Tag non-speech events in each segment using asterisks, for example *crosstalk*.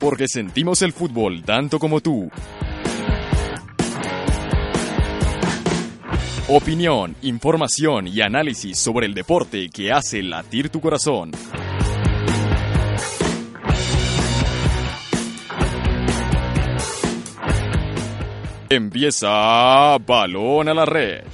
Porque sentimos el fútbol tanto como tú. Opinión, información y análisis sobre el deporte que hace latir tu corazón. Empieza Balón a la Red.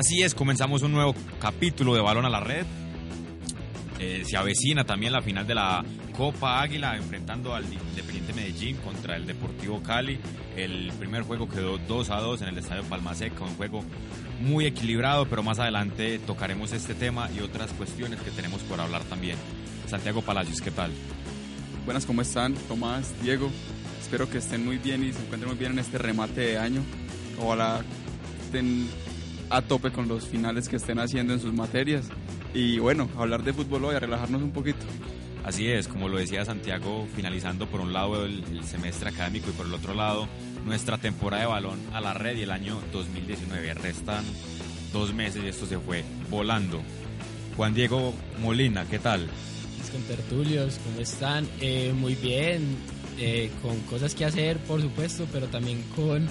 Así es, comenzamos un nuevo capítulo de Balón a la Red. Eh, se avecina también la final de la Copa Águila enfrentando al Independiente Medellín contra el Deportivo Cali. El primer juego quedó 2 a 2 en el Estadio Palmaseca, un juego muy equilibrado, pero más adelante tocaremos este tema y otras cuestiones que tenemos por hablar también. Santiago Palacios, ¿qué tal? Buenas, ¿cómo están? Tomás, Diego, espero que estén muy bien y se encuentren muy bien en este remate de año. Ojalá estén a tope con los finales que estén haciendo en sus materias. Y bueno, hablar de fútbol hoy, a relajarnos un poquito. Así es, como lo decía Santiago, finalizando por un lado el, semestre académico y por el otro lado nuestra temporada de balón a la red y el año 2019. Restan dos meses y esto se fue volando. Juan Diego Molina, ¿qué tal? Con tertulios, ¿cómo están? Eh, muy bien, eh, con cosas que hacer, por supuesto, pero también con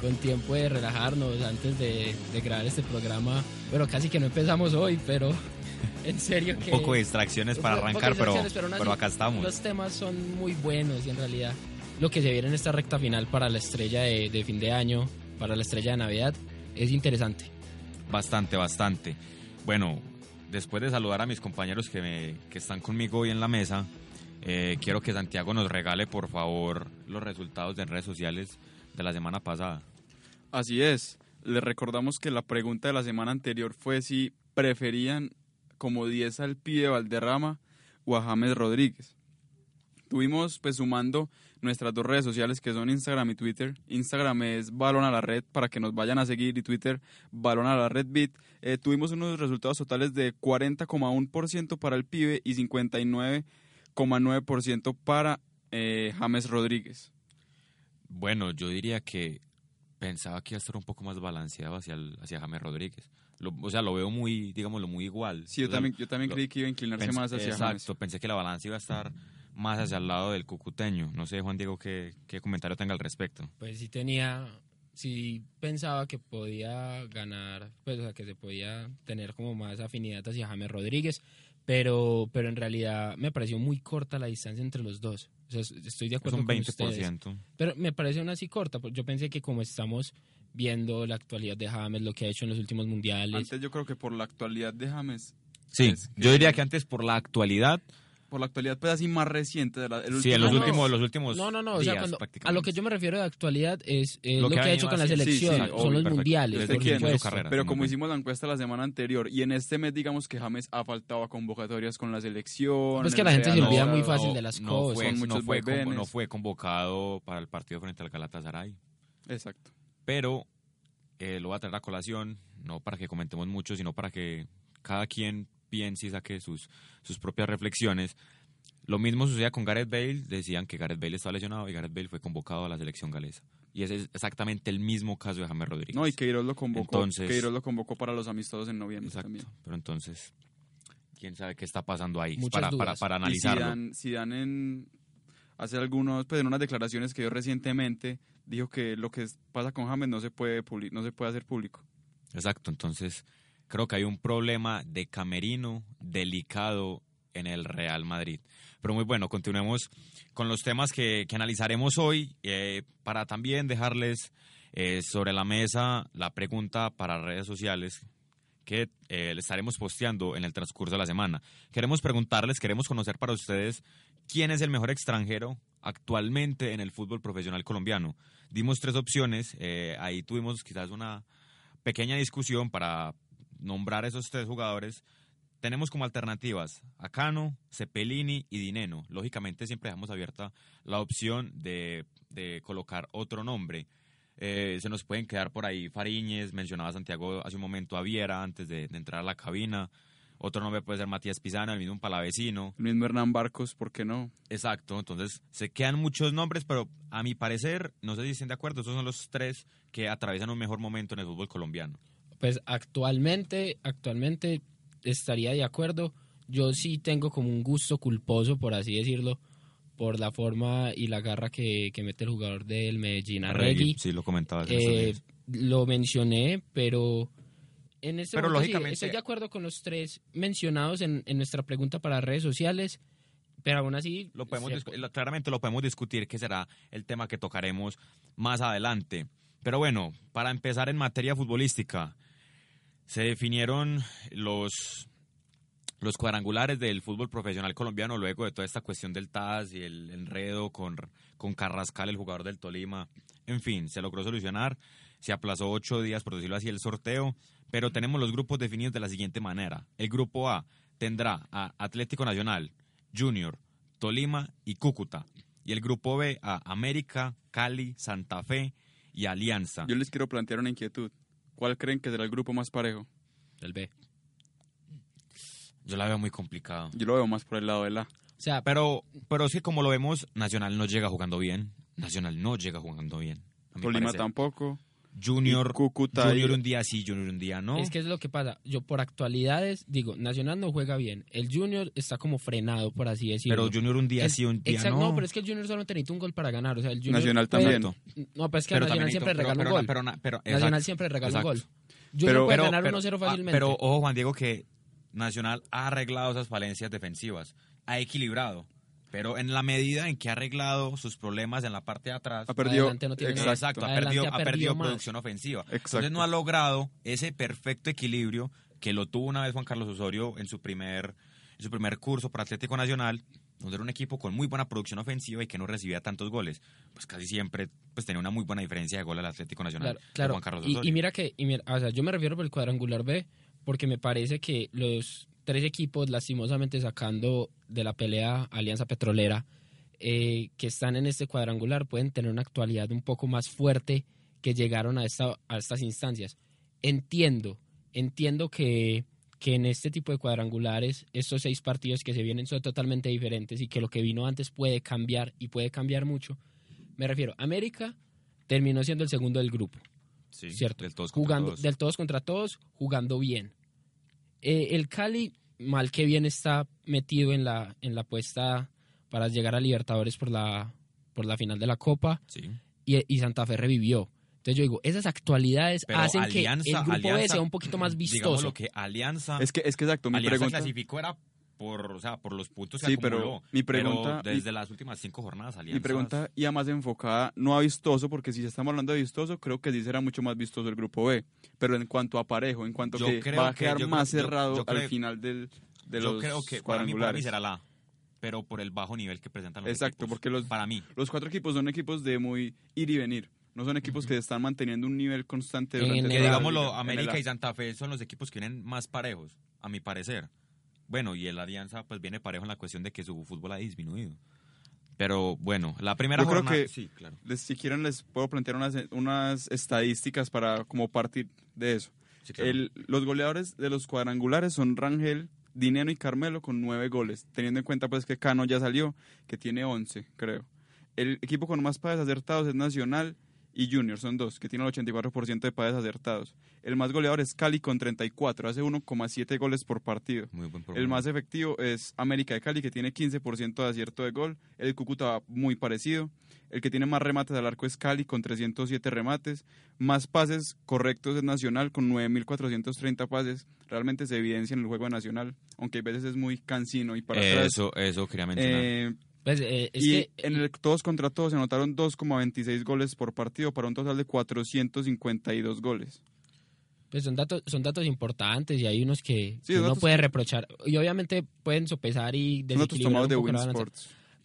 con tiempo de relajarnos antes de, grabar este programa. Bueno, casi que no empezamos hoy, pero *laughs* en serio que... Un poco de distracciones para arrancar, pero, pero, acá estamos. Los temas son muy buenos y en realidad lo que se viene en esta recta final para la estrella de, fin de año, para la estrella de Navidad, es interesante. Bastante, bastante. Bueno, después de saludar a mis compañeros que, me, que están conmigo hoy en la mesa, eh, quiero que Santiago nos regale, por favor, los resultados de redes sociales de la semana pasada. Así es. Les recordamos que la pregunta de la semana anterior fue si preferían como 10 al pibe Valderrama o a James Rodríguez. Tuvimos pues sumando nuestras dos redes sociales que son Instagram y Twitter. Instagram es Balón a la Red para que nos vayan a seguir y Twitter Balón a la Red Beat. Eh, tuvimos unos resultados totales de 40,1% para el pibe y 59,9% para eh, James Rodríguez. Bueno, yo diría que pensaba que iba a estar un poco más balanceado hacia, hacia James Rodríguez. o sea, lo veo muy, digámoslo, muy igual. Sí, yo también, yo también creí que iba a inclinarse más hacia Exacto, pensé que la balanza iba a estar más hacia el lado del cucuteño. No sé, Juan Diego, qué, qué comentario tenga al respecto. Pues sí tenía, sí pensaba que podía ganar, pues o sea, que se podía tener como más afinidad hacia James Rodríguez, pero, pero en realidad me pareció muy corta la distancia entre los dos. O sea, estoy de acuerdo es un 20%. Con pero me parece una así corta. Yo pensé que como estamos viendo la actualidad de James, lo que ha hecho en los últimos mundiales. Antes yo creo que por la actualidad de James. Sí, yo diría que antes por la actualidad por la actualidad pues así más reciente de la, el sí en los últimos los últimos no no no o sea, a lo que yo me refiero de actualidad es lo, que, ha hecho con la selección son los mundiales pero como hicimos la encuesta la semana anterior y en este mes digamos que James ha faltado a convocatorias con la selección es que la gente se olvida muy fácil de las cosas. fue, no, fue, no fue convocado para el partido frente al Galatasaray. Exacto. Pero eh, lo voy a traer a colación no para que comentemos mucho sino para que cada quien piense y saque sus, sus propias reflexiones. Lo mismo sucedía con Gareth Bale, decían que Gareth Bale estaba lesionado y Gareth Bale fue convocado a la selección galesa. Y ese es exactamente el mismo caso de James Rodríguez. No, y Queiroz lo convocó, entonces, lo convocó para los amistosos en noviembre exacto, Pero entonces, quién sabe qué está pasando ahí para, para, para, analizarlo. si dan en hace algunos, pues en unas declaraciones que dio recientemente, dijo que lo que pasa con James no se puede no se puede hacer público. Exacto, entonces creo que hay un problema de camerino delicado en el Real Madrid. Pero muy bueno, continuemos con los temas que, analizaremos hoy eh, para también dejarles Eh, sobre la mesa, la pregunta para redes sociales que eh, le estaremos posteando en el transcurso de la semana. Queremos preguntarles, queremos conocer para ustedes quién es el mejor extranjero actualmente en el fútbol profesional colombiano. Dimos tres opciones, eh, ahí tuvimos quizás una pequeña discusión para nombrar esos tres jugadores. Tenemos como alternativas a Cano, Cepelini y Dineno. Lógicamente siempre dejamos abierta la opción de, de colocar otro nombre. Eh, se nos pueden quedar por ahí Fariñez, mencionaba Santiago hace un momento a Viera antes de, de entrar a la cabina. Otro nombre puede ser Matías Pizana, el mismo Palavecino. El mismo Hernán Barcos, ¿por qué no? Exacto, entonces se quedan muchos nombres, pero a mi parecer, no sé si estén de acuerdo, esos son los tres que atraviesan un mejor momento en el fútbol colombiano. Pues actualmente, actualmente estaría de acuerdo. Yo sí tengo como un gusto culposo, por así decirlo, por la forma y la garra que, que mete el jugador del Medellín, Arregui. Sí, lo comentaba. Eh, lo mencioné, pero en este Pero momento sí, lógicamente- estoy de acuerdo con los tres mencionados en, en nuestra pregunta para redes sociales, pero aún así Lo podemos se claramente lo podemos discutir, que será el tema que tocaremos más adelante. Pero bueno, para empezar en materia futbolística, se definieron los, los cuadrangulares del fútbol profesional colombiano luego de toda esta cuestión del TAS y el enredo con, con Carrascal, el jugador del Tolima. En fin, se logró solucionar, se aplazó ocho días, por decirlo así, el sorteo, pero tenemos los grupos definidos de la siguiente manera. El grupo A tendrá a Atlético Nacional, Junior, Tolima y Cúcuta. Y el grupo B a América, Cali, Santa Fe y Alianza. Yo les quiero plantear una inquietud. ¿Cuál creen que será el grupo más parejo? el B. Yo la veo muy complicado. Yo lo veo más por el lado de la. O sea, Pero, pero es que como lo vemos, Nacional no llega jugando bien. Nacional no llega jugando bien. a Tolima tampoco. Junior, Cúcuta Junior y- un día sí, Junior un día no. es que es lo que pasa. Yo por actualidades digo, Nacional no juega bien. El Junior está como frenado, por así decirlo. pero Junior un día El- sí, un día Exacto, no. pero es que el Junior solo necesita un gol para ganar. O sea, el Junior Nacional puede- también. No, pero es que Pero Nacional siempre regala pero- un gol. pero- pero- pero- Nacional siempre regala un gol. Junior Pero- puede pero, ganar pero- 1-0 ah, fácilmente. pero ojo, Juan Diego, que Nacional ha arreglado esas falencias defensivas, ha equilibrado. Pero en la medida en que ha arreglado sus problemas en la parte de atrás, Ha perdido. Adelante no tiene nada. exacto, ha perdido, ha ha perdido más. producción ofensiva. Exacto. Entonces no ha logrado ese perfecto equilibrio que lo tuvo una vez Juan Carlos Osorio en su primer, en su primer curso para Atlético Nacional, donde era un equipo con muy buena producción ofensiva y que no recibía tantos goles. Pues casi siempre pues tenía una muy buena diferencia de gol al Atlético Nacional Claro. Juan Carlos Y, Osorio. y mira que, y mira, o sea, yo me refiero por el cuadrangular B porque me parece que los tres equipos, lastimosamente sacando de la pelea Alianza Petrolera, eh, que están en este cuadrangular, pueden tener una actualidad un poco más fuerte que llegaron a, esta, a estas instancias. Entiendo, entiendo que, que en este tipo de cuadrangulares, estos seis partidos que se vienen son totalmente diferentes y que lo que vino antes puede cambiar y puede cambiar mucho. Me refiero, América terminó siendo el segundo del grupo. Sí, ¿cierto? del todos contra jugando todos. del todos contra todos, jugando bien. Eh, el Cali, mal que bien, está metido en la, en la apuesta para llegar a Libertadores por la, por la final de la Copa Sí. y, y Santa Fe revivió. Entonces yo digo, esas actualidades Pero hacen Alianza- que el grupo B sea un poquito más Digamos vistoso. lo que Alianza, Es que, es que exacto, mi Alianza pregunta. clasificó era por, o sea, por los puntos que Sí, pero acumuló. mi pregunta- Pero desde las últimas cinco jornadas, Alianza... Mi pregunta iba más enfocada, no a vistoso, porque si estamos hablando de vistoso, creo que sí será mucho más vistoso el grupo B. Pero en cuanto a parejo, en cuanto Yo que creo va a que- quedar más creo- cerrado yo al final del, de Yo los creo que para mí, para mí será la A, pero por el bajo nivel que presentan los Exacto, equipos. porque los, Para mí. los cuatro equipos son equipos de muy ir y venir. No son equipos que están manteniendo un nivel constante En durante el- Que la digámoslo, liga, en el América y Santa Fe son los equipos que vienen más parejos, a mi parecer. Bueno, y el Alianza pues viene parejo en la cuestión de que su fútbol ha disminuido. Pero bueno, la primera Yo creo jornada... que- Sí, claro. Les- si quieren les puedo plantear unas, unas estadísticas para como partir de eso. Sí, claro. El- los goleadores de los cuadrangulares son Rangel, Dineno y Carmelo con nueve goles, teniendo en cuenta pues que Cano ya salió, que tiene 11, creo. El equipo con más pases acertados es Nacional y Junior, son dos, que tienen el 84% de pases acertados. El más goleador es Cali con 34, hace 1,7 goles por partido. Muy buen El más efectivo es América de Cali, que tiene 15% de acierto de gol. El Cúcuta muy parecido. El que tiene más remates al arco es Cali, con 307 remates. Más pases correctos es Nacional, con 9.430 pases. Realmente se evidencia en el juego de Nacional, aunque a veces es muy cansino y para atrás. Eso, eso quería mencionar. Eh, Pues, eh, es y que, en el todos contra todos se anotaron 2,26 goles por partido para un total de 452 goles. pues son datos, son datos importantes y hay unos que, Sí, que uno puede que- reprochar. Y obviamente pueden sopesar y desequilibrar de la.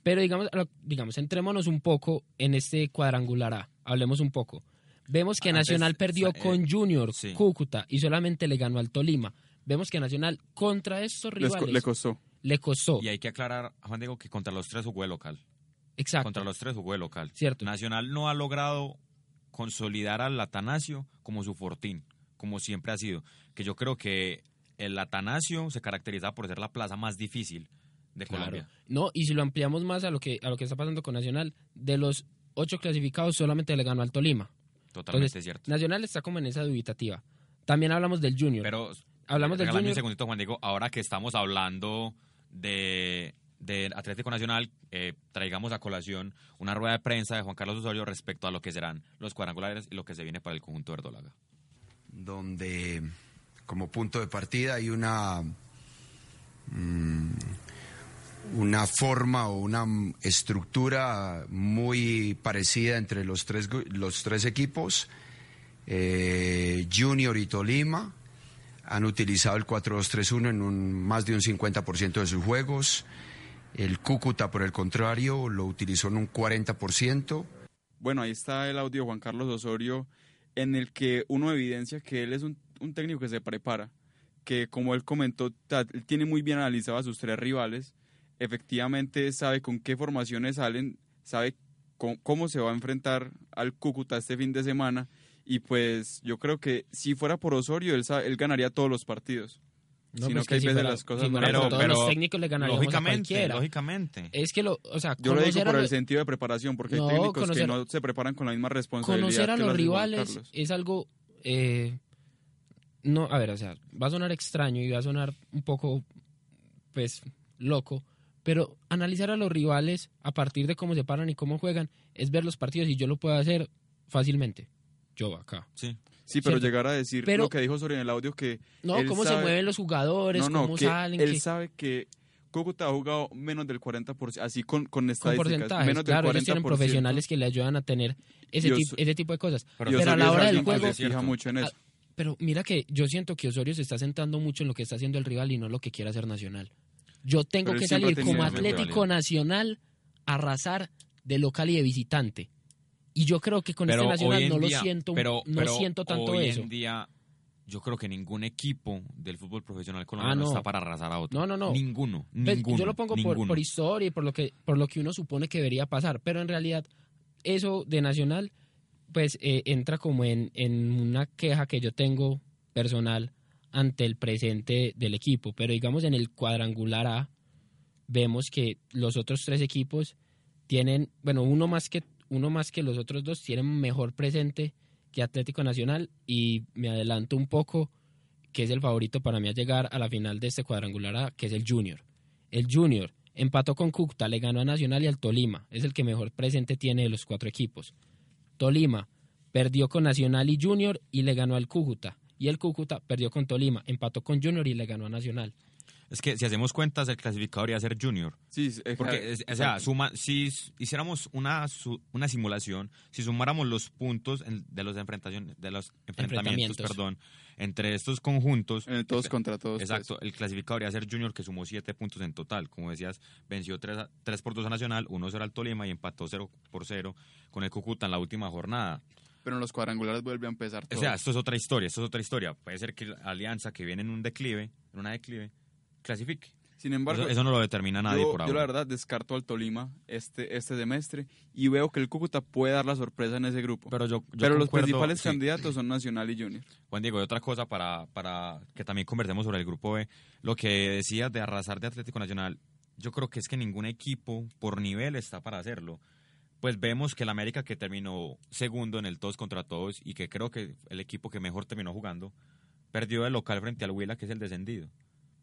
Pero digamos, digamos, entrémonos un poco en este cuadrangular A. Hablemos un poco. Vemos que Antes, Nacional perdió con Junior, sí. Cúcuta y solamente le ganó al Tolima. Vemos que Nacional contra estos Les rivales le costó. Le costó. Y hay que aclarar, Juan Diego, que contra los tres jugó de local. Exacto. Contra los tres jugó de local. Cierto. Nacional no ha logrado consolidar al Atanasio como su fortín, como siempre ha sido. Que yo creo que el Atanasio se caracteriza por ser la plaza más difícil de Claro. Colombia. No, y si lo ampliamos más a lo que a lo que está pasando con Nacional, de los ocho clasificados solamente le ganó al Tolima. Totalmente Entonces, cierto. Nacional está como en esa dubitativa. También hablamos del Junior. Pero hablamos del regálame un Junior. segundito, Juan Diego. Ahora que estamos hablando de, de Atlético Nacional, eh, traigamos a colación una rueda de prensa de Juan Carlos Osorio respecto a lo que serán los cuadrangulares y lo que se viene para el conjunto verdolaga. donde como punto de partida hay una mm, una forma o una estructura muy parecida entre los tres los tres equipos Eh, Junior y Tolima han utilizado el 4-2-3-1 en un, más de un 50% de sus juegos. El Cúcuta por el contrario lo utilizó en un 40% Bueno, ahí está el audio de Juan Carlos Osorio en el que uno evidencia que él es un, un técnico que se prepara, que como él comentó, él tiene muy bien analizado a sus tres rivales, efectivamente sabe con qué formaciones salen, sabe con- cómo se va a enfrentar al Cúcuta este fin de semana y pues yo creo que si fuera por Osorio él, sa- él ganaría todos los partidos. No, sino pues que hay si veces fuera- las cosas si fuera así. todos los técnicos le ganaríamos a lógicamente, cualquiera. lógicamente. Es que lo, o sea, Yo lo digo por el sentido de preparación, porque No, hay técnicos conocer- que no se preparan con la misma responsabilidad. conocer a que los rivales es algo eh, no a ver o sea va a sonar extraño y va a sonar un poco pues loco pero analizar a los rivales a partir de cómo se paran y cómo juegan es ver los partidos y yo lo puedo hacer fácilmente yo acá Sí. Sí, pero ¿cierto? llegar a decir Pero- lo que dijo Osorio en el audio que no él cómo se mueven los jugadores no, no, cómo que salen él que- sabe que Cúcuta ha jugado menos del 40%, así con, con con estadísticas, porcentajes menos del claro 40%. ellos tienen profesionales que le ayudan a tener ese, tipo, ese tipo de cosas Pero pero a Osorio la hora del juego se fija mucho en Ah, eso. Pero mira que yo siento que Osorio se está centrando mucho en lo que está haciendo el rival y no en lo que quiere hacer Nacional. Yo tengo Pero que salir como Atlético Nacional a arrasar de local y de visitante. Y yo creo que con pero este Nacional no día- lo siento, pero- no pero siento tanto hoy eso. en día yo creo que ningún equipo del fútbol profesional colombiano Ah, no. está para arrasar a otro. No, no, no. Ninguno, Pues, ninguno. yo lo pongo por historia y por lo que por lo que uno supone que debería pasar, pero en realidad eso de Nacional pues eh, entra como en, en una queja que yo tengo personal ante el presente del equipo, pero digamos en el cuadrangular A vemos que los otros tres equipos tienen, bueno, uno más que uno más que los otros dos tienen mejor presente que Atlético Nacional y me adelanto un poco que es el favorito para mí a llegar a la final de este cuadrangular A, que es el Junior. El Junior empató con Cúcuta, le ganó a Nacional y al Tolima. Es el que mejor presente tiene de los cuatro equipos. Tolima perdió con Nacional y Junior y le ganó al Cúcuta. Y el Cúcuta perdió con Tolima, empató con Junior y le ganó a Nacional. Es que si hacemos cuentas, el clasificador iba a ser Junior. Sí, eh, Porque, es- o sea, exacto. suma, si hiciéramos una, su- una simulación, si sumáramos los puntos en- de los enfrentaciones, de los enfrentamientos, Enfrentamientos. perdón, entre estos conjuntos, Eh, todos contra todos. exacto, el clasificador iba a ser Junior que sumó siete puntos en total. Como decías, venció 3, por 2 a Nacional, 1-0 al Tolima y empató 0 por 0 con el Cúcuta en la última jornada. pues. Pero en los cuadrangulares vuelve a empezar O todo. sea, esto es otra historia, esto es otra historia. Puede ser que la Alianza, que viene en un declive, en una declive, clasifique. Sin embargo, Eso, eso no lo determina nadie yo, por yo ahora. la verdad descarto al Tolima este, este semestre y veo que el Cúcuta puede dar la sorpresa en ese grupo. Pero, pero yo, yo los concuerdo- principales sí. candidatos son Nacional y Junior. Juan Diego, y otra cosa para, para que también conversemos sobre el grupo B, lo que decías de arrasar de Atlético Nacional, yo creo que es que ningún equipo por nivel está para hacerlo. Pues vemos que el América que terminó segundo en el todos contra todos y que creo que el equipo que mejor terminó jugando, perdió de local frente al Huila, que es el descendido.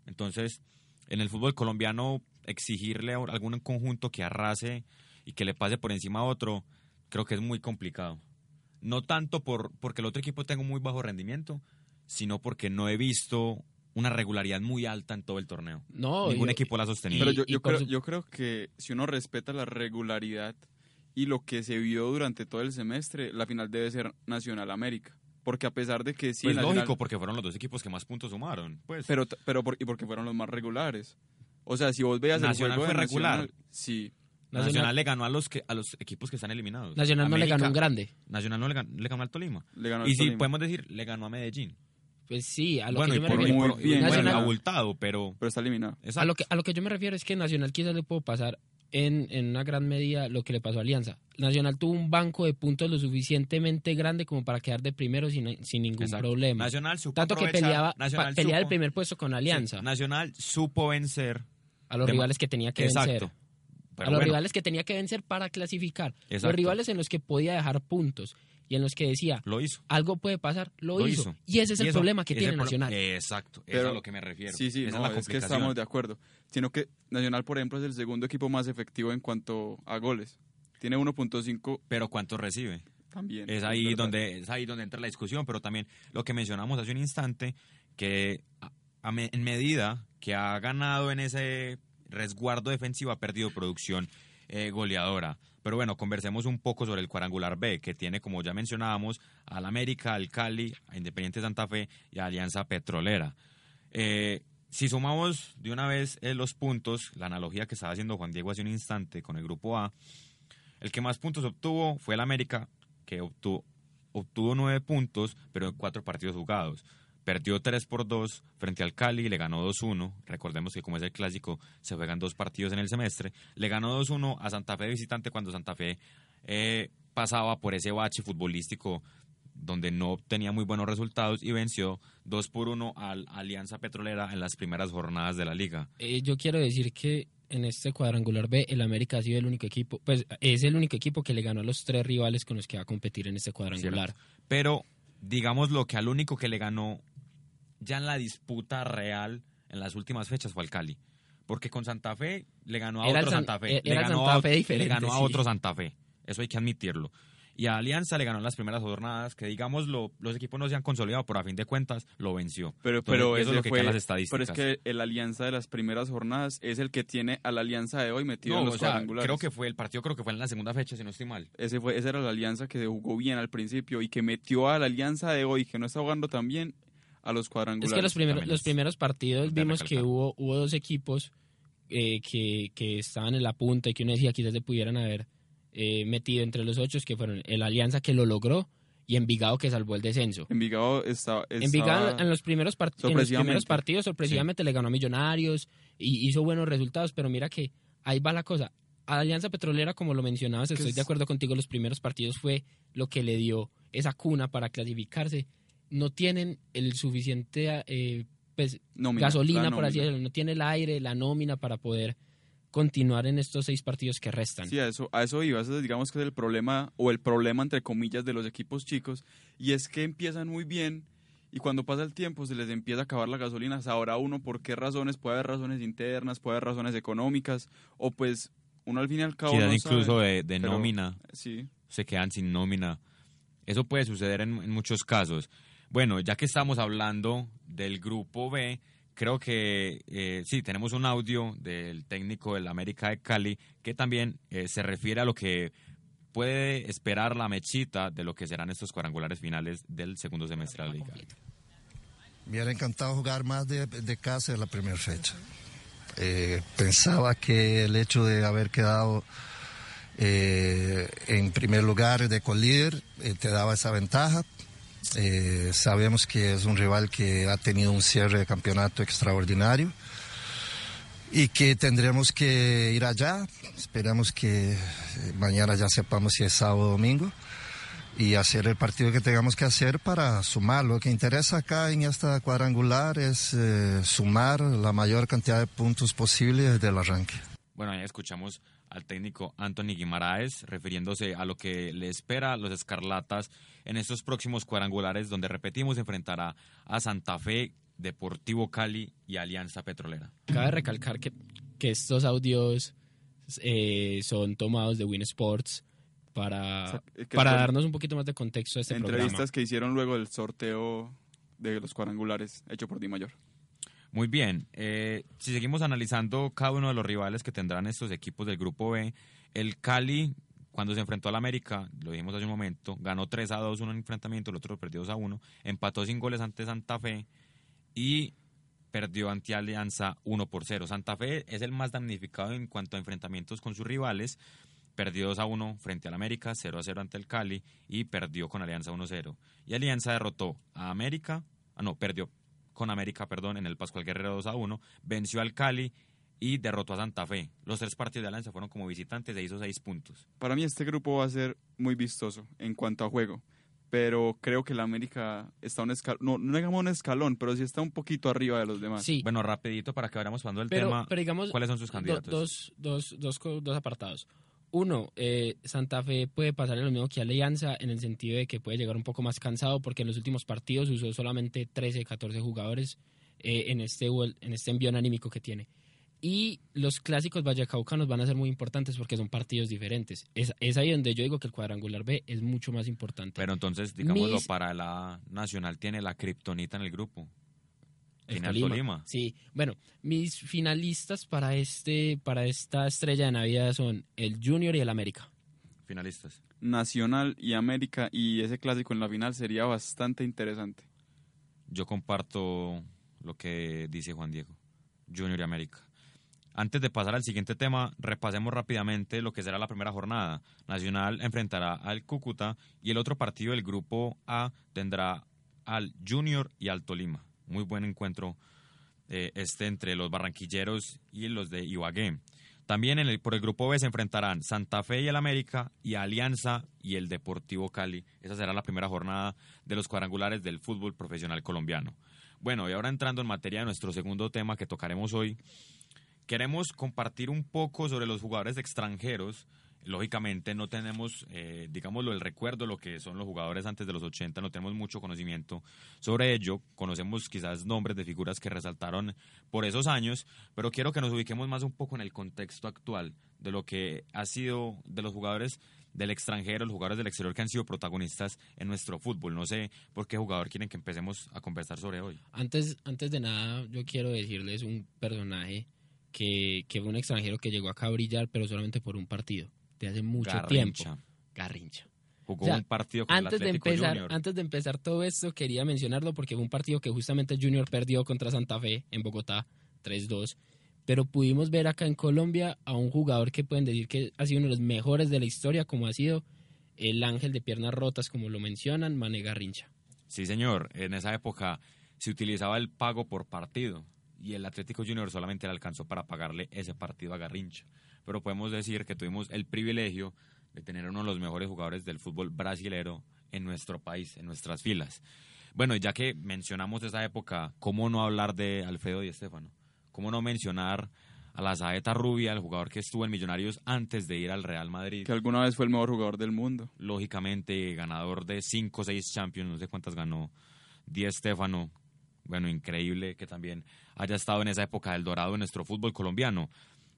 Entonces, en el fútbol colombiano, exigirle a algún conjunto que arrase y que le pase por encima a otro, creo que es muy complicado. No tanto por porque el otro equipo tenga un muy bajo rendimiento, sino porque no he visto una regularidad muy alta en todo el torneo. No, Ningún yo- equipo la ha sostenido. Pero yo, creo, yo creo que si uno respeta la regularidad y lo que se vio durante todo el semestre, la final debe ser Nacional América. Porque a pesar de que sí, pues Nacional- lógico, porque fueron los dos equipos que más puntos sumaron. Pues. pero, pero por- y porque fueron los más regulares. O sea, si vos veas Nacional el juego de fue regular. Nacional, sí. Nacional, Nacional, le ganó a los que a los equipos que están eliminados. Nacional no le ganó un grande. Nacional no le ganó, le ganó al Tolima. Le ganó y al si Tolima. podemos decir, le ganó a Medellín. Pues sí, a lo bueno, que y yo me por, refiero. muy por- bien, bueno, abultado, pero Pero está eliminado. exacto. A lo, que, a lo que yo me refiero es que Nacional quizás le puedo pasar en, en una gran medida lo que le pasó a Alianza. Nacional tuvo un banco de puntos lo suficientemente grande como para quedar de primero sin, sin ningún Exacto. problema. Nacional supo Tanto que peleaba, Nacional peleaba el primer puesto con Alianza Sí, Nacional supo vencer a los de- rivales que tenía que exacto. vencer. Pero a los bueno, rivales que tenía que vencer para clasificar. Exacto. Los rivales en los que podía dejar puntos y en los que decía lo hizo. algo puede pasar, lo, Lo hizo. hizo. Y ese es Y el eso- problema que tiene pro- Nacional. Exacto, eso es Pero- a lo que me refiero. Sí, sí, Esa no, es la es que complicación. estamos de acuerdo. Sino que Nacional, por ejemplo, es el segundo equipo más efectivo en cuanto a goles. Tiene 1.5 Pero ¿cuánto recibe? también. Es ahí, donde, es ahí donde entra la discusión, pero también lo que mencionamos hace un instante, que a- a me- en medida que ha ganado en ese resguardo defensivo, ha perdido producción eh, goleadora. Pero bueno, conversemos un poco sobre el cuadrangular B, que tiene, como ya mencionábamos, al América, al Cali, a Independiente Santa Fe y a Alianza Petrolera. Eh, si sumamos de una vez eh, los puntos, la analogía que estaba haciendo Juan Diego hace un instante con el grupo A, el que más puntos obtuvo fue el América, que obtuvo, obtuvo nueve puntos, pero en cuatro partidos jugados. Perdió 3 por 2 frente al Cali, le ganó 2-1. Recordemos que como es el clásico, se juegan dos partidos en el semestre. Le ganó 2-1 a Santa Fe de visitante cuando Santa Fe eh, pasaba por ese bache futbolístico donde no obtenía muy buenos resultados y venció 2 por 1 al Alianza Petrolera en las primeras jornadas de la liga. Eh, yo quiero decir que en este cuadrangular B, el América ha sido el único equipo, pues es el único equipo que le ganó a los tres rivales con los que va a competir en este cuadrangular. Pero digamos lo que al único que le ganó ya en la disputa real en las últimas fechas fue al Cali. Porque con Santa Fe le ganó a Era otro San- Santa Fe. era le ganó, Santa a, Fe le diferente, ganó a otro Santa Fe. Eso hay que admitirlo. Y a Alianza le ganó en las primeras jornadas, que digamos lo- los equipos no se han consolidado, pero a fin de cuentas lo venció. Pero, Entonces, pero eso es lo que fue- las Pero estadísticas. es que el alianza de las primeras jornadas es el que tiene a la alianza de hoy metido No, en los o sea, cuadrangulares. creo que fue el partido, creo que fue en la segunda fecha, si no estoy mal. Ese fue, esa era la alianza que jugó bien al principio y que metió a la alianza de hoy, que no está jugando tan bien, a los Es cuadrangulares. que los primeros, los es primeros partidos vimos que hubo, hubo dos equipos eh, que, que estaban en la punta y que uno decía quizás se pudieran haber eh, metido entre los ocho, que fueron el Alianza que lo logró y Envigado que salvó el descenso. Envigado está, estaba... Envigado en los primeros, part- en los primeros partidos sorpresivamente le ganó a Millonarios y hizo buenos resultados, pero mira que ahí va la cosa. A Alianza Petrolera, como lo mencionabas, estoy es- de acuerdo contigo, los primeros partidos fue lo que le dio esa cuna para clasificarse. No tienen el suficiente eh, pues, nómina, gasolina, por así decirlo, no tiene el aire, la nómina para poder continuar en estos seis partidos que restan. Sí, a eso, a eso iba. Ese digamos que es el problema, o el problema entre comillas de los equipos chicos, y es que empiezan muy bien y cuando pasa el tiempo se les empieza a acabar la gasolina. Sabrá uno por qué razones, puede haber razones internas, puede haber razones económicas, o pues uno al fin y al cabo Quedan no incluso sabe. de, de pero- nómina. Sí, se quedan sin nómina. Eso puede suceder en, en muchos casos. Bueno, ya que estamos hablando del grupo B, creo que eh, sí, tenemos un audio del técnico del América de Cali que también eh, se refiere a lo que puede esperar la mechita de lo que serán estos cuadrangulares finales del segundo semestre de la liga. Me hubiera encantado jugar más de, casa en la primera fecha. Eh, pensaba que el hecho de haber quedado eh, en primer lugar de colíder eh, te daba esa ventaja. Eh, sabemos que es un rival que ha tenido un cierre de campeonato extraordinario y que tendremos que ir allá. Esperamos que eh, mañana ya sepamos si es sábado o domingo y hacer el partido que tengamos que hacer para sumar. Lo que interesa acá en esta cuadrangular es eh, sumar la mayor cantidad de puntos posible desde el arranque. Bueno, ya escuchamos al técnico Anthony Guimaraes refiriéndose a lo que le espera a los Escarlatas en estos próximos cuadrangulares donde repetimos enfrentará a Santa Fe, Deportivo Cali y Alianza Petrolera. Cabe recalcar que, que estos audios eh, son tomados de Win Sports para, O sea, para darnos un poquito más de contexto a este entrevistas programa. que hicieron luego del sorteo de los cuadrangulares hecho por Di Mayor. Muy bien, eh, si seguimos analizando cada uno de los rivales que tendrán estos equipos del grupo B, el Cali, cuando se enfrentó al América, lo dijimos hace un momento, ganó 3 a 2 un enfrentamiento, el otro perdió 2 a 1, empató sin goles ante Santa Fe y perdió ante Alianza 1 por 0. Santa Fe es el más damnificado en cuanto a enfrentamientos con sus rivales, perdió 2 a 1 frente al América, 0 a 0 ante el Cali y perdió con Alianza 1 a 0. Y Alianza derrotó a América, ah no, perdió con América, perdón, en el Pascual Guerrero 2 a 1, venció al Cali y derrotó a Santa Fe. Los tres partidos de Alianza fueron como visitantes e hizo seis puntos. Para mí este grupo va a ser muy vistoso en cuanto a juego, pero creo que la América está un escalón, no, no digamos un escalón, pero sí está un poquito arriba de los demás. Sí, Bueno, rapidito para que vayamos pasando el pero, tema. pero digamos, ¿Cuáles son sus do- candidatos? dos, dos, dos, dos apartados. Uno, eh, Santa Fe puede pasarle lo mismo que Alianza en el sentido de que puede llegar un poco más cansado porque en los últimos partidos usó solamente 13, 14 jugadores eh, en, este, en este envión anímico que tiene. Y los clásicos vallecaucanos van a ser muy importantes porque son partidos diferentes. Es, es ahí donde yo digo que el cuadrangular B es mucho más importante. Pero entonces, digámoslo, Mis- para la Nacional tiene la kriptonita en el grupo. El Tiene al Tolima. Tolima. Sí, bueno, mis finalistas para este para esta estrella de Navidad son el Junior y el América. Finalistas. Nacional y América y ese clásico en la final sería bastante interesante. Yo comparto lo que dice Juan Diego. Junior y América. Antes de pasar al siguiente tema, repasemos rápidamente lo que será la primera jornada. Nacional enfrentará al Cúcuta y el otro partido del grupo A tendrá al Junior y al Tolima. Muy buen encuentro eh, este entre los barranquilleros y los de Ibagué. También en el, por el grupo B se enfrentarán Santa Fe y el América y Alianza y el Deportivo Cali. Esa será la primera jornada de los cuadrangulares del fútbol profesional colombiano. Bueno, y ahora entrando en materia de nuestro segundo tema que tocaremos hoy, queremos compartir un poco sobre los jugadores extranjeros. Lógicamente no tenemos, eh, digámoslo, el recuerdo lo que son los jugadores antes de los 80, no tenemos mucho conocimiento sobre ello. Conocemos quizás nombres de figuras que resaltaron por esos años, pero quiero que nos ubiquemos más un poco en el contexto actual de lo que ha sido de los jugadores del extranjero, los jugadores del exterior que han sido protagonistas en nuestro fútbol. No sé por qué jugador quieren que empecemos a conversar sobre hoy. Antes, antes de nada, yo quiero decirles un personaje que, que fue un extranjero que llegó acá a brillar, pero solamente por un partido, de hace mucho Garrincha. tiempo. Garrincha. Jugó O sea, un partido con Antes el de, Atlético empezar, Junior. antes de empezar todo esto, quería mencionarlo porque fue un partido que justamente Junior perdió contra Santa Fe en Bogotá, 3-2. Pero pudimos ver acá en Colombia a un jugador que pueden decir que ha sido uno de los mejores de la historia, como ha sido el ángel de piernas rotas, como lo mencionan, Mané Garrincha. Sí, señor. En esa época se utilizaba el pago por partido y el Atlético Junior solamente le alcanzó para pagarle ese partido a Garrincha. Pero podemos decir que tuvimos el privilegio de tener uno de los mejores jugadores del fútbol brasilero en nuestro país, en nuestras filas. Bueno, y ya que mencionamos esa época, ¿cómo no hablar de Alfredo Di Estefano? ¿Cómo no mencionar a la Saeta Rubia, el jugador que estuvo en Millonarios antes de ir al Real Madrid? Que alguna vez fue el mejor jugador del mundo. lógicamente ganador de 5 o 6 Champions, no sé cuántas ganó, Di Stefano, bueno, increíble que también haya estado en esa época del dorado en nuestro fútbol colombiano.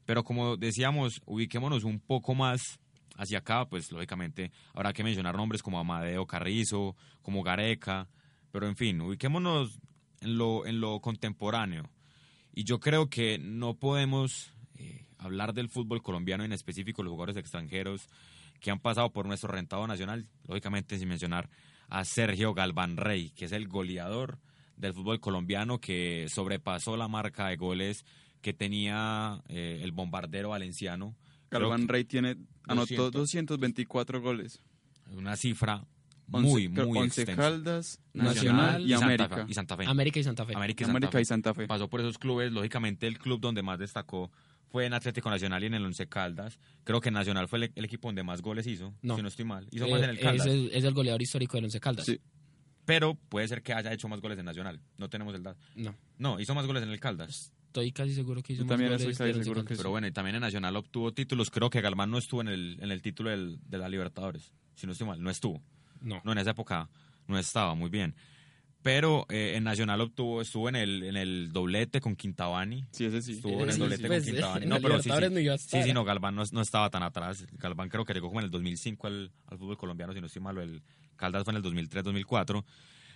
Pero como decíamos, ubiquémonos un poco más hacia acá, pues lógicamente habrá que mencionar nombres como Amadeo Carrizo, como Gareca, pero en fin, ubiquémonos en lo, en lo contemporáneo. Y yo creo que no podemos eh, hablar del fútbol colombiano, en específico los jugadores extranjeros que han pasado por nuestro rentado nacional, lógicamente sin mencionar a Sergio Galván Rey, que es el goleador del fútbol colombiano que sobrepasó la marca de goles que tenía eh, el bombardero valenciano. Galván Rey tiene, anotó 200. 224 goles. Una cifra Once- muy, creo, muy Once extensa. Caldas, Nacional Nacional, y Santa América. Fe- y Santa Fe. América y Santa Fe. América y Santa América Fe. y Santa Fe. Pasó por esos clubes, lógicamente el club donde más destacó fue en Atlético Nacional y en el Once Caldas. Creo que Nacional fue el, el equipo donde más goles hizo, No. si no estoy mal. Hizo Eh, más en el Caldas. es, el, es el goleador histórico del Once Caldas. Sí. Pero puede ser que haya hecho más goles en Nacional. No tenemos el dato. No, No, hizo más goles en el Caldas. estoy casi seguro que hizo Yo más goles estoy casi seguro que. Pero bueno, y también en Nacional obtuvo títulos. Creo que Galván no estuvo en el, en el título del- de la Libertadores. Si no estoy mal, no estuvo. No. No, en esa época no estaba, muy bien. Pero eh, en Nacional obtuvo, estuvo en el, en el doblete con Quintabani. Sí, ese sí. Estuvo en el Sí, doblete pues, con Quintabani. No, pero sí, sí. no iba a Sí, estar. sí, no, Galván no, no estaba tan atrás. Galván creo que llegó como en el 2005 al, al fútbol colombiano, si no estoy mal. o El Caldas fue en el 2003-2004.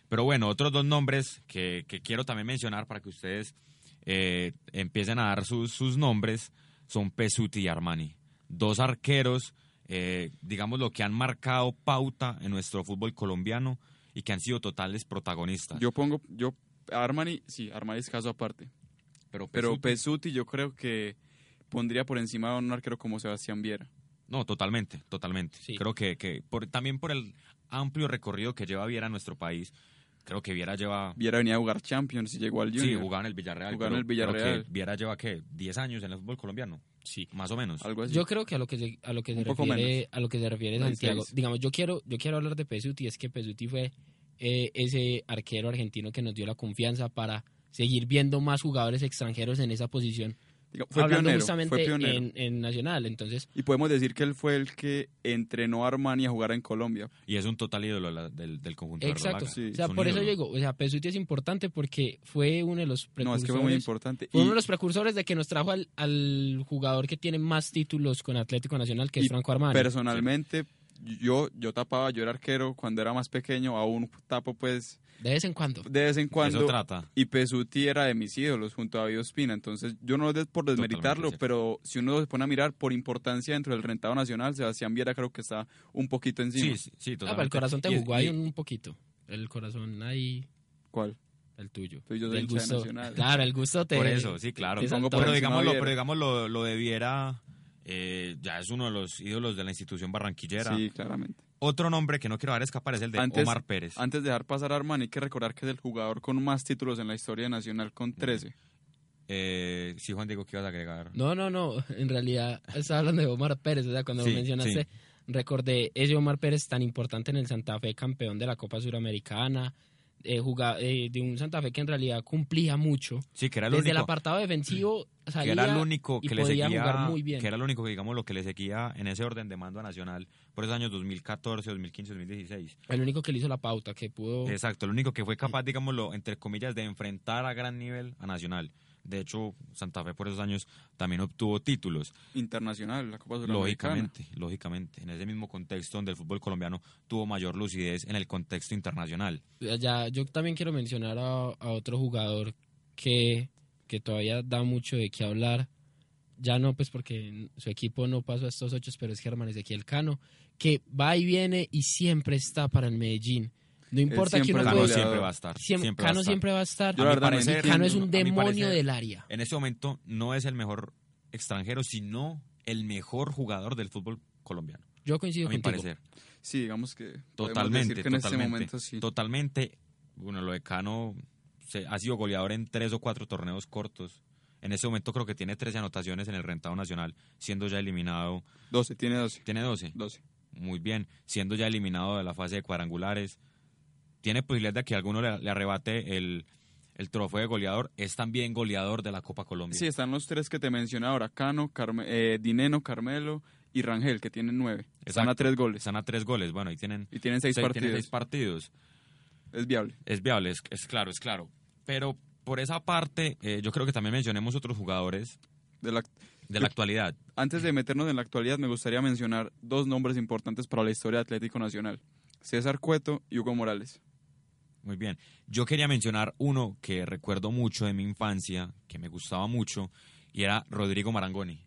Pero bueno, otros dos nombres que, que quiero también mencionar para que ustedes eh, empiecen a dar sus, sus nombres son Pesuti y Armani. Dos arqueros, eh, digamos, lo que han marcado pauta en nuestro fútbol colombiano y que han sido totales protagonistas. Yo pongo, yo, Armani, sí, Armani es caso aparte. pero Pero Pesuti- Pesuti yo creo que pondría por encima de un arquero como Sebastián Viera. No, totalmente, totalmente. Sí. Creo que, que por, también por el amplio recorrido que lleva Viera a nuestro país, creo que Viera lleva... Viera venía a jugar Champions y llegó al Junior. Sí, jugaba en el Villarreal. Jugaba en el Villarreal. que Viera lleva, ¿qué? ¿10 años en el fútbol colombiano? Sí. Más o menos. Algo así. Yo creo que a lo que se, a lo que se refiere a lo que se refiere Santiago, seis. digamos, yo quiero yo quiero hablar de Pesuti, es que Pesuti fue eh, ese arquero argentino que nos dio la confianza para seguir viendo más jugadores extranjeros en esa posición, fue hablando pionero, justamente fue pionero. en, en Nacional, entonces Y podemos decir que él fue el que entrenó a Armani a jugar en Colombia. Y es un total ídolo de la- del, del conjunto Exacto. verdolaga. Sí. o sea, Es por eso yo digo, o sea, Pesuti es importante porque fue uno de los No, precursores. es que fue muy importante. fue Y- uno de los precursores de que nos trajo al, al jugador que tiene más títulos con Atlético Nacional, que Y es Franco Armani. Personalmente, yo, yo tapaba, yo era arquero cuando era más pequeño, aún tapo pues De vez en cuando. de vez en Eso cuando. trata. Y Pesuti era de mis ídolos junto a David Ospina. Entonces, yo no es por desmeritarlo, pero si uno se pone a mirar por importancia dentro del rentado nacional, Sebastián Viera creo que está un poquito encima. Sí, sí, sí, Ah, totalmente. pero el corazón te Y- jugó ahí y- un poquito. El corazón ahí, ¿Cuál? el tuyo. Pues yo soy Del hincha de gusto. Nacional. Claro, el gusto te. Por eso, sí, claro. Pero digámoslo, pero digamos lo, lo de Viera, eh, ya es uno de los ídolos de la institución barranquillera. Sí, claramente. Otro nombre que no quiero dejar escapar es el de Antes- Omar Pérez. Antes de dejar pasar a Armani, hay que recordar que es el jugador con más títulos en la historia nacional con 13. Eh, sí, Juan Diego, ¿qué ibas a agregar? No, no, no. En realidad estaba hablando de Omar Pérez. O sea, cuando Sí, lo mencionaste, sí. recordé ese Omar Pérez tan importante en el Santa Fe, campeón de la Copa Suramericana. Eh, jugaba- eh, de un Santa Fe que en realidad cumplía mucho. Sí, que era el Desde el único, apartado defensivo *clears throat* que salía era el único y que le podía seguía, jugar muy bien. que era lo único que digamos lo que le seguía en ese orden de mando a Nacional por esos años 2014, 2015, 2016. El único que le hizo la pauta, que pudo... Exacto, el único que fue capaz, digámoslo, entre comillas, de enfrentar a gran nivel a Nacional. De hecho, Santa Fe por esos años también obtuvo títulos. Internacional, la Copa Suramericana. Lógicamente, lógicamente. En ese mismo contexto donde el fútbol colombiano tuvo mayor lucidez en el contexto internacional. Ya, yo también quiero mencionar a, a otro jugador que, que todavía da mucho de qué hablar. Ya no, pues porque su equipo no pasó a estos ocho, pero es Germán Ezequiel Cano, que va y viene y siempre está para el Medellín. No importa que siempre uno es Cano siempre va a estar. Siem- siempre va a Cano estar. siempre va a estar. Yo A mi parecer. Cano es un demonio parecer, del área. En este momento no es el mejor extranjero, sino el mejor jugador del fútbol colombiano. Yo coincido A mi contigo. parecer. Sí, digamos que Totalmente, decir que en este totalmente. momento sí. Totalmente. Bueno, lo de Cano se- ha sido goleador en tres o cuatro torneos cortos. En ese momento creo que tiene 13 anotaciones en el rentado nacional, siendo ya eliminado. 12, tiene 12. Tiene 12. 12. Muy bien. Siendo ya eliminado de la fase de cuadrangulares. Tiene posibilidad de que alguno le, le arrebate el, el trofeo de goleador. Es también goleador de la Copa Colombia. Sí, están los tres que te mencioné ahora, Cano, Carme- eh, Dineno, Carmelo y Rangel, que tienen nueve. Están a tres goles. Están a tres goles. Bueno, ahí tienen, Y tienen seis seis- tienen partidos. seis partidos. Es viable. Es viable, es, es claro, es claro. Pero por esa parte, eh, yo creo que también mencionemos otros jugadores De la- de la actualidad. *clears throat* Antes de meternos en la actualidad, me gustaría mencionar dos nombres importantes para la historia de Atlético Nacional. César Cueto y Hugo Morales. Muy bien. Yo quería mencionar uno que recuerdo mucho de mi infancia, que me gustaba mucho, y era Rodrigo Marangoni.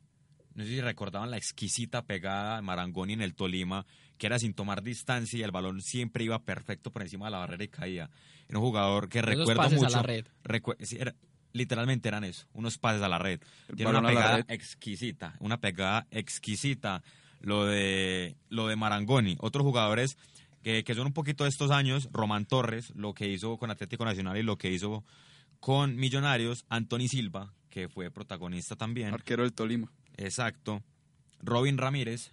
No sé si recordaban la exquisita pegada de Marangoni en el Tolima, que era sin tomar distancia y el balón siempre iba perfecto por encima de la barrera y caía. Era un jugador que Esos recuerdo pases a mucho. la red. Recue- sí, era- literalmente eran eso, unos pases a la red. Tiene una pegada red. exquisita, una pegada exquisita. Lo de, lo de Marangoni. Otros jugadores que, que son un poquito de estos años, Román Torres, lo que hizo con Atlético Nacional y lo que hizo con Millonarios, Anthony Silva, que fue protagonista también. Arquero del Tolima. Exacto. Robin Ramírez,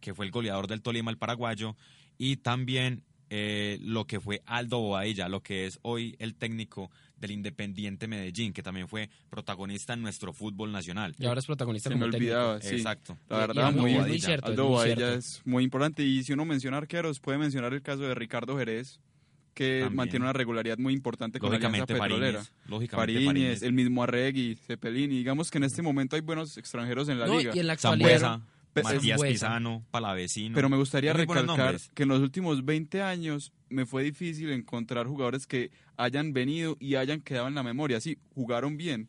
que fue el goleador del Tolima, el paraguayo, y también eh, lo que fue Aldo Bobadilla, lo que es hoy el técnico del Independiente Medellín, que también fue protagonista en nuestro fútbol nacional. Y ahora es protagonista Se me técnico. olvidaba, sí. Exacto. La Y- y verdad, es muy, muy cierto, es Aldo muy cierto. es muy importante. Y si uno menciona arqueros, puede mencionar el caso de Ricardo Jerez, que También. mantiene una regularidad muy importante con la Petrolera. Fariñez. Lógicamente Fariñez. el mismo Arregui, Cepelini. Digamos que en este momento hay buenos extranjeros en la No, liga. y en la actualidad. Zambuesa, Matías. Pisano, Palavecino. Pero me gustaría recalcar que en los últimos 20 años me fue difícil encontrar jugadores que hayan venido y hayan quedado en la memoria. Sí, jugaron bien.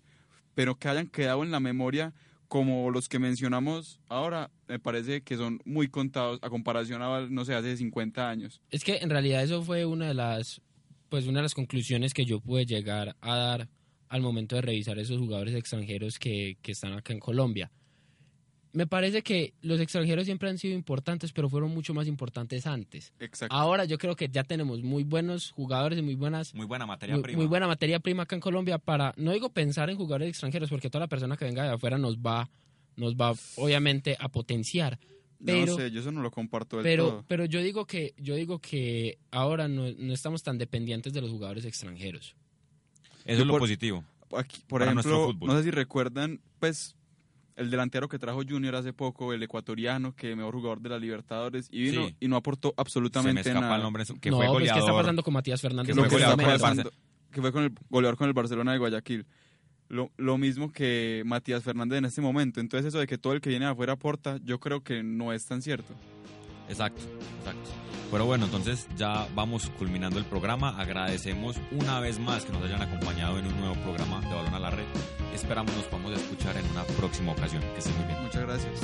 pero que hayan quedado en la memoria como los que mencionamos ahora, me parece que son muy contados a comparación a, no sé, hace 50 años. Es que en realidad eso fue una de las, pues una de las conclusiones que yo pude llegar a dar al momento de revisar esos jugadores extranjeros que, que están acá en Colombia. Me parece que los extranjeros siempre han sido importantes, pero fueron mucho más importantes antes. Exacto. Ahora yo creo que ya tenemos muy buenos jugadores y muy buenas Muy buena materia muy, prima. muy buena materia prima acá en Colombia para, no digo pensar en jugadores extranjeros, porque toda la persona que venga de afuera nos va, nos va obviamente a potenciar. Pero, no sé, yo eso no lo comparto del pero, todo. pero yo digo que, yo digo que ahora no, no estamos tan dependientes de los jugadores extranjeros. Eso Yo es lo por- positivo. Aquí, por para nuestro ejemplo, fútbol. no sé si recuerdan, pues, el delantero que trajo Junior hace poco, el ecuatoriano, que mejor jugador de la Libertadores, y vino Sí. y no aportó Se me absolutamente nada. el nombre, que no, fue pues, ¿qué está pasando con Matías Fernández? Que fue que goleador pasando- que fue con el goleador con el Barcelona de Guayaquil. Lo, lo mismo que Matías Fernández en este momento. Entonces eso de que todo el que viene de afuera aporta, yo creo que no es tan cierto. Exacto, exacto. Pero bueno, entonces ya vamos culminando el programa. Agradecemos una vez más que nos hayan acompañado en un nuevo programa de Balón a la Red. Esperamos nos podamos escuchar en una próxima ocasión. Que estén muy bien. Muchas gracias.